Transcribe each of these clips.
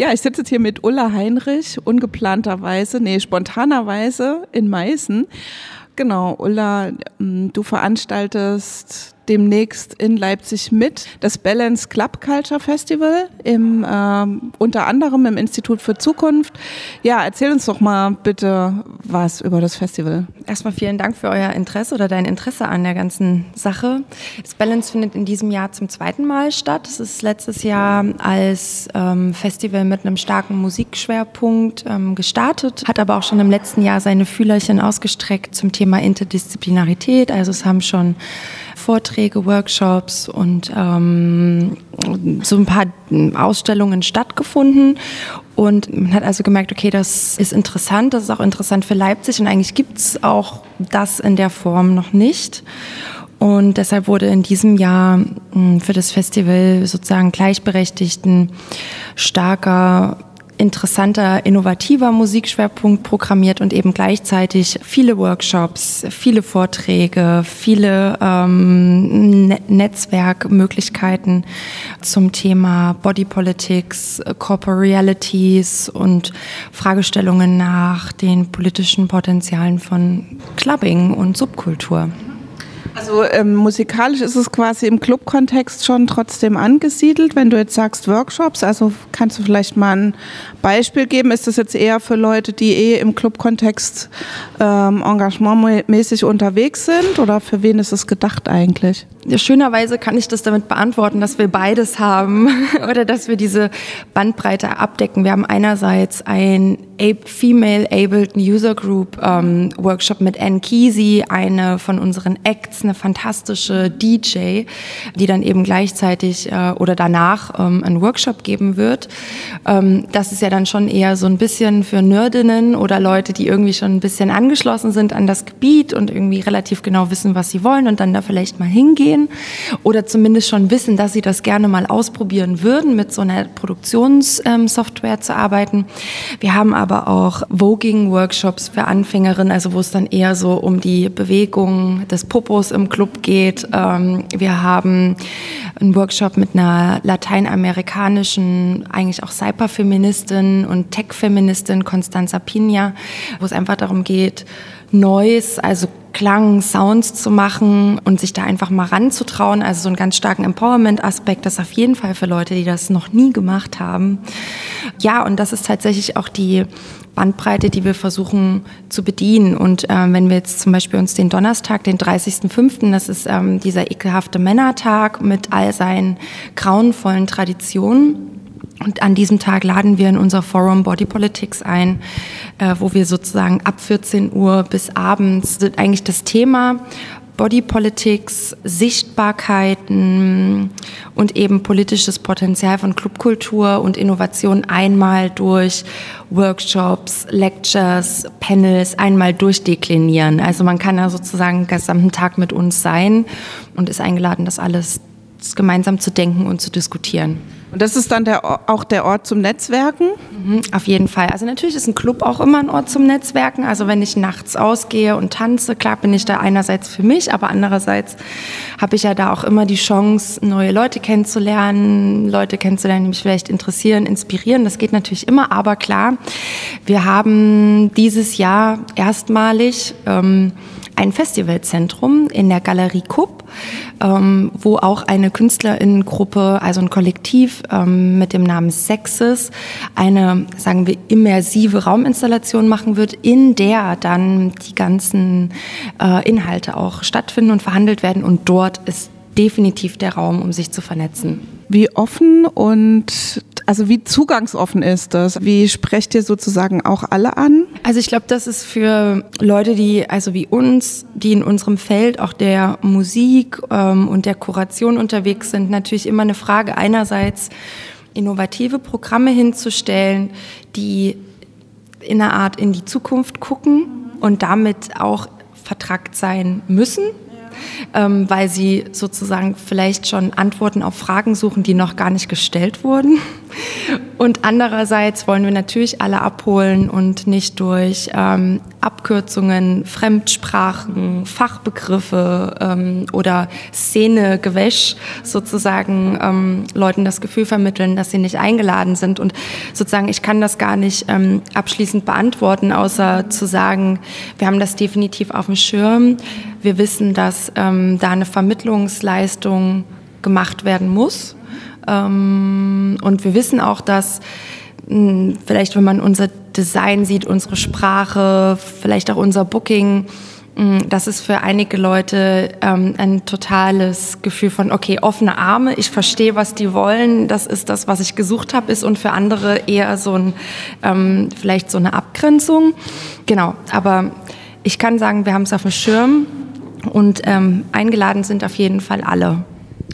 Ja, ich sitze jetzt hier mit Ulla Heinrich, ungeplanterweise, nee, spontanerweise in Meißen. Genau, Ulla, du veranstaltest demnächst in Leipzig mit das Balance Club Culture Festival, im, äh, unter anderem im Institut für Zukunft. Ja, erzähl uns doch mal bitte was über das Festival. Erstmal vielen Dank für euer Interesse oder dein Interesse an der ganzen Sache. Das Balance findet in diesem Jahr zum zweiten Mal statt. Es ist letztes Jahr als ähm, Festival mit einem starken Musikschwerpunkt ähm, gestartet, hat aber auch schon im letzten Jahr seine Fühlerchen ausgestreckt zum Thema Interdisziplinarität. Also es haben schon Vorträge, Workshops und ähm, so ein paar Ausstellungen stattgefunden. Und man hat also gemerkt, okay, das ist interessant, das ist auch interessant für Leipzig und eigentlich gibt es auch das in der Form noch nicht. Und deshalb wurde in diesem Jahr hm, für das Festival sozusagen gleichberechtigten, starker interessanter, innovativer Musikschwerpunkt programmiert und eben gleichzeitig viele Workshops, viele Vorträge, viele ähm, ne Netzwerkmöglichkeiten zum Thema Body Politics, Corporate Realities und Fragestellungen nach den politischen Potenzialen von Clubbing und Subkultur. Also ähm, musikalisch ist es quasi im Club-Kontext schon trotzdem angesiedelt. Wenn du jetzt sagst Workshops, also kannst du vielleicht mal ein Beispiel geben? Ist das jetzt eher für Leute, die eh im Club-Kontext ähm, engagementmäßig unterwegs sind oder für wen ist es gedacht eigentlich? Ja, schönerweise kann ich das damit beantworten, dass wir beides haben oder dass wir diese Bandbreite abdecken. Wir haben einerseits ein Female Abled User Group ähm, Workshop mit Anne Kesey, eine von unseren Acts, eine fantastische DJ, die dann eben gleichzeitig äh, oder danach ähm, einen Workshop geben wird. Ähm, das ist ja dann schon eher so ein bisschen für Nerdinnen oder Leute, die irgendwie schon ein bisschen angeschlossen sind an das Gebiet und irgendwie relativ genau wissen, was sie wollen und dann da vielleicht mal hingehen oder zumindest schon wissen, dass sie das gerne mal ausprobieren würden, mit so einer Produktionssoftware ähm, zu arbeiten. Wir haben aber auch Voging-Workshops für Anfängerinnen, also wo es dann eher so um die Bewegung des Popos im Club geht. Ähm, wir haben einen Workshop mit einer lateinamerikanischen, eigentlich auch Cyberfeministin und Tech-Feministin, Constanza Pina, wo es einfach darum geht, Noise, also Klang, Sounds zu machen und sich da einfach mal ranzutrauen. Also so einen ganz starken Empowerment-Aspekt, das auf jeden Fall für Leute, die das noch nie gemacht haben. Ja, und das ist tatsächlich auch die Bandbreite, die wir versuchen zu bedienen. Und äh, wenn wir jetzt zum Beispiel uns den Donnerstag, den 30.05., das ist ähm, dieser ekelhafte Männertag mit all seinen grauenvollen Traditionen, und an diesem Tag laden wir in unser Forum Body Politics ein, äh, wo wir sozusagen ab 14 Uhr bis abends eigentlich das Thema Body Politics, Sichtbarkeiten und eben politisches Potenzial von Clubkultur und Innovation einmal durch Workshops, Lectures, Panels einmal durchdeklinieren. Also man kann da sozusagen den gesamten Tag mit uns sein und ist eingeladen, das alles gemeinsam zu denken und zu diskutieren. Und das ist dann der, auch der Ort zum Netzwerken? Mhm, auf jeden Fall. Also natürlich ist ein Club auch immer ein Ort zum Netzwerken. Also wenn ich nachts ausgehe und tanze, klar bin ich da einerseits für mich, aber andererseits habe ich ja da auch immer die Chance, neue Leute kennenzulernen, Leute kennenzulernen, die mich vielleicht interessieren, inspirieren. Das geht natürlich immer, aber klar, wir haben dieses Jahr erstmalig ähm, ein Festivalzentrum in der Galerie Kupp, ähm, wo auch eine Künstlerinnengruppe, also ein Kollektiv ähm, mit dem Namen Sexes, eine, sagen wir, immersive Rauminstallation machen wird, in der dann die ganzen äh, Inhalte auch stattfinden und verhandelt werden. Und dort ist definitiv der Raum, um sich zu vernetzen. Wie offen und also wie zugangsoffen ist das? Wie sprecht ihr sozusagen auch alle an? Also ich glaube, das ist für Leute, die, also wie uns, die in unserem Feld auch der Musik ähm, und der Kuration unterwegs sind, natürlich immer eine Frage einerseits, innovative Programme hinzustellen, die in einer Art in die Zukunft gucken und damit auch vertrackt sein müssen ähm, weil sie sozusagen vielleicht schon Antworten auf Fragen suchen, die noch gar nicht gestellt wurden. Und andererseits wollen wir natürlich alle abholen und nicht durch ähm, Abkürzungen, Fremdsprachen, Fachbegriffe ähm, oder Szenegewäsch sozusagen ähm, Leuten das Gefühl vermitteln, dass sie nicht eingeladen sind. Und sozusagen, ich kann das gar nicht ähm, abschließend beantworten, außer zu sagen, wir haben das definitiv auf dem Schirm. Wir wissen, dass ähm, da eine Vermittlungsleistung gemacht werden muss. Ähm, und wir wissen auch, dass vielleicht, wenn man unser Design sieht, unsere Sprache, vielleicht auch unser Booking, hm, das ist für einige Leute ähm, ein totales Gefühl von, okay, offene Arme, ich verstehe, was die wollen, das ist das, was ich gesucht habe, ist und für andere eher so ein, ähm, vielleicht so eine Abgrenzung. Genau, aber ich kann sagen, wir haben es auf dem Schirm und ähm, eingeladen sind auf jeden Fall alle.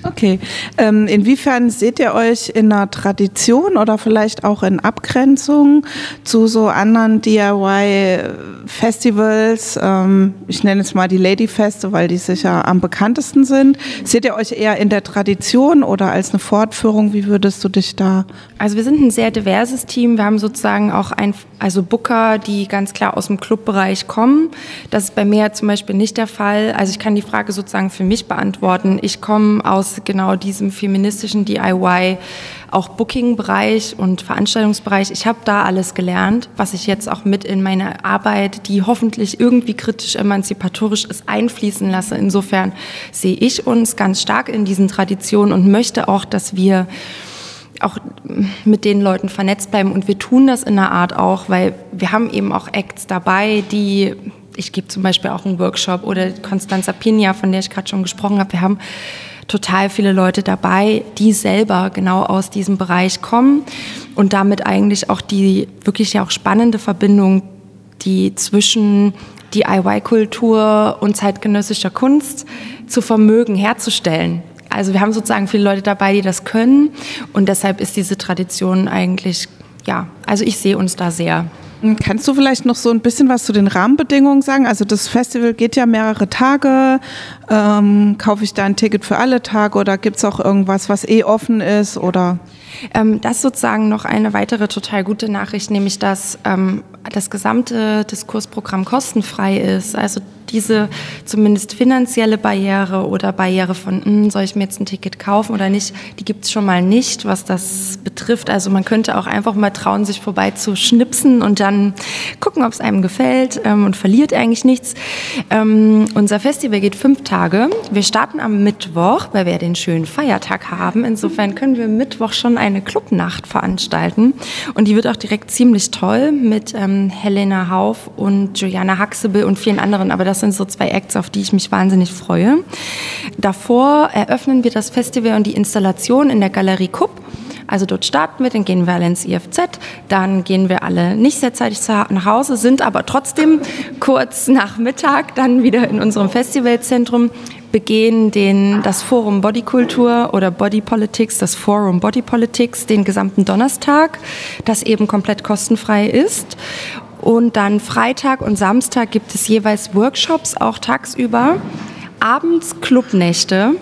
Okay. Ähm, inwiefern seht ihr euch in einer Tradition oder vielleicht auch in Abgrenzung zu so anderen DIY-Festivals? Ähm, ich nenne es mal die Lady Feste, weil die sicher am bekanntesten sind. Seht ihr euch eher in der Tradition oder als eine Fortführung? Wie würdest du dich da? Also wir sind ein sehr diverses Team. Wir haben sozusagen auch ein, also Booker, die ganz klar aus dem Clubbereich kommen. Das ist bei mir zum Beispiel nicht der Fall. Also ich kann die Frage sozusagen für mich beantworten. Ich komme aus genau diesem feministischen DIY, auch Booking-Bereich und Veranstaltungsbereich. Ich habe da alles gelernt, was ich jetzt auch mit in meine Arbeit, die hoffentlich irgendwie kritisch emanzipatorisch ist, einfließen lasse. Insofern sehe ich uns ganz stark in diesen Traditionen und möchte auch, dass wir auch mit den Leuten vernetzt bleiben. Und wir tun das in einer Art auch, weil wir haben eben auch Acts dabei, die, ich gebe zum Beispiel auch einen Workshop oder Constanza Pina, von der ich gerade schon gesprochen habe. Wir haben total viele Leute dabei, die selber genau aus diesem Bereich kommen und damit eigentlich auch die wirklich ja auch spannende Verbindung, die zwischen DIY-Kultur und zeitgenössischer Kunst zu Vermögen herzustellen. Also wir haben sozusagen viele Leute dabei, die das können und deshalb ist diese Tradition eigentlich, ja, also ich sehe uns da sehr. Kannst du vielleicht noch so ein bisschen was zu den Rahmenbedingungen sagen? Also das Festival geht ja mehrere Tage. Ähm, kaufe ich da ein Ticket für alle Tage oder gibt es auch irgendwas, was eh offen ist? Oder? Ähm, das ist sozusagen noch eine weitere total gute Nachricht, nämlich dass ähm, das gesamte Diskursprogramm kostenfrei ist. Also diese zumindest finanzielle Barriere oder Barriere von, hm, soll ich mir jetzt ein Ticket kaufen oder nicht, die gibt es schon mal nicht, was das betrifft. Also man könnte auch einfach mal trauen, sich vorbei zu schnipsen und dann gucken, ob es einem gefällt ähm, und verliert eigentlich nichts. Ähm, unser Festival geht fünf Tage. Wir starten am Mittwoch, weil wir den schönen Feiertag haben. Insofern können wir Mittwoch schon eine Clubnacht veranstalten und die wird auch direkt ziemlich toll mit ähm, Helena Hauf und Juliana Huxable und vielen anderen, aber das sind so zwei Acts, auf die ich mich wahnsinnig freue. Davor eröffnen wir das Festival und die Installation in der Galerie Kupp. Also dort starten wir, dann gehen wir alle ins IFZ, dann gehen wir alle nicht sehr zeitig nach Hause, sind aber trotzdem kurz nach Mittag dann wieder in unserem Festivalzentrum, begehen den, das Forum Bodykultur oder Body Politics, das Forum Body Politics, den gesamten Donnerstag, das eben komplett kostenfrei ist. Und dann Freitag und Samstag gibt es jeweils Workshops, auch tagsüber. Abends Clubnächte.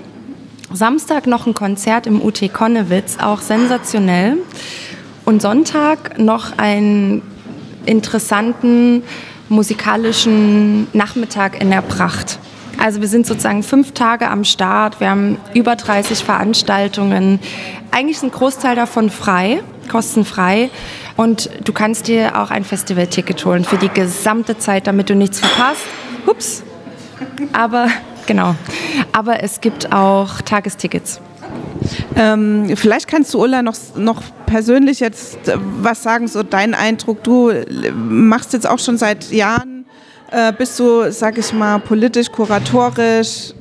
Samstag noch ein Konzert im UT Konnewitz, auch sensationell. Und Sonntag noch einen interessanten musikalischen Nachmittag in der Pracht. Also wir sind sozusagen fünf Tage am Start. Wir haben über 30 Veranstaltungen. Eigentlich ist ein Großteil davon frei, kostenfrei. Und du kannst dir auch ein Festivalticket holen für die gesamte Zeit, damit du nichts verpasst. Ups. Aber genau. Aber es gibt auch Tagestickets. Ähm, vielleicht kannst du Ulla noch, noch persönlich jetzt äh, was sagen, so dein Eindruck. Du machst jetzt auch schon seit Jahren, äh, bist du, sag ich mal, politisch, kuratorisch,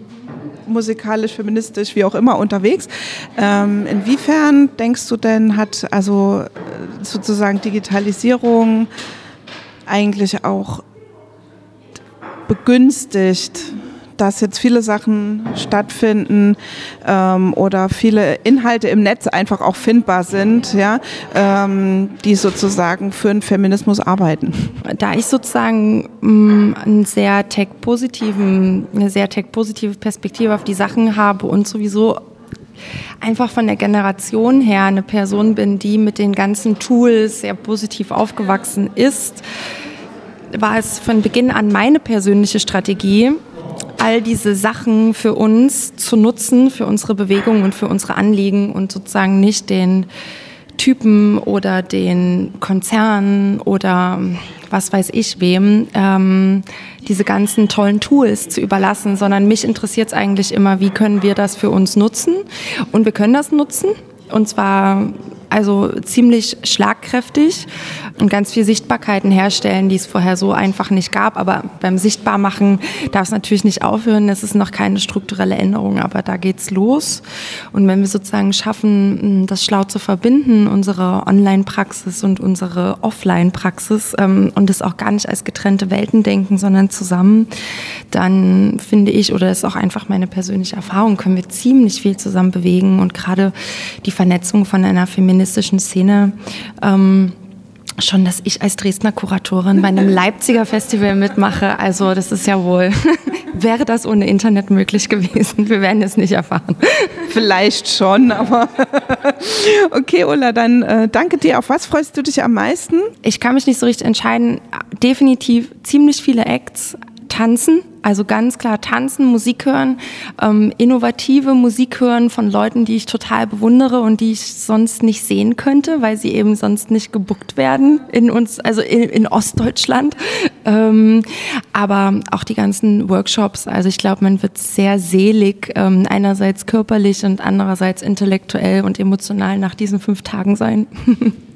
musikalisch, feministisch, wie auch immer unterwegs. Ähm, inwiefern denkst du denn, hat also äh, sozusagen Digitalisierung eigentlich auch begünstigt dass jetzt viele Sachen stattfinden ähm, oder viele Inhalte im Netz einfach auch findbar sind, ja, ähm, die sozusagen für den Feminismus arbeiten. Da ich sozusagen mh, mm, einen sehr tech-positiven, eine sehr tech-positive Perspektive auf die Sachen habe und sowieso einfach von der Generation her eine Person bin, die mit den ganzen Tools sehr positiv aufgewachsen ist, war es von Beginn an meine persönliche Strategie, all diese Sachen für uns zu nutzen, für unsere Bewegung und für unsere Anliegen und sozusagen nicht den Typen oder den Konzernen oder was weiß ich wem ähm, diese ganzen tollen Tools zu überlassen, sondern mich interessiert es eigentlich immer, wie können wir das für uns nutzen? Und wir können das nutzen und zwar also ziemlich schlagkräftig und ganz viel Sichtbarkeiten herstellen, die es vorher so einfach nicht gab. Aber beim Sichtbarmachen darf es natürlich nicht aufhören. Es ist noch keine strukturelle Änderung, aber da geht's los. Und wenn wir sozusagen schaffen, das schlau zu verbinden, unsere Online-Praxis und unsere Offline-Praxis ähm, und es auch gar nicht als getrennte Welten denken, sondern zusammen, dann finde ich, oder ist auch einfach meine persönliche Erfahrung, können wir ziemlich viel zusammen bewegen und gerade die Vernetzung von einer feministischen Szene ähm, schon, dass ich als Dresdner Kuratorin bei einem Leipziger Festival mitmache. Also das ist ja wohl, wäre das ohne Internet möglich gewesen? Wir werden es nicht erfahren. Vielleicht schon, aber okay, Ulla, dann äh, danke dir. Auf was freust du dich am meisten? Ich kann mich nicht so richtig entscheiden. Definitiv ziemlich viele Acts tanzen, also ganz klar tanzen, Musik hören, ähm, innovative Musik hören von Leuten, die ich total bewundere und die ich sonst nicht sehen könnte, weil sie eben sonst nicht gebuckt werden in uns, also in, in Ostdeutschland. Ähm, aber auch die ganzen Workshops, also ich glaube, man wird sehr selig, ähm, einerseits körperlich und andererseits intellektuell und emotional nach diesen fünf Tagen sein.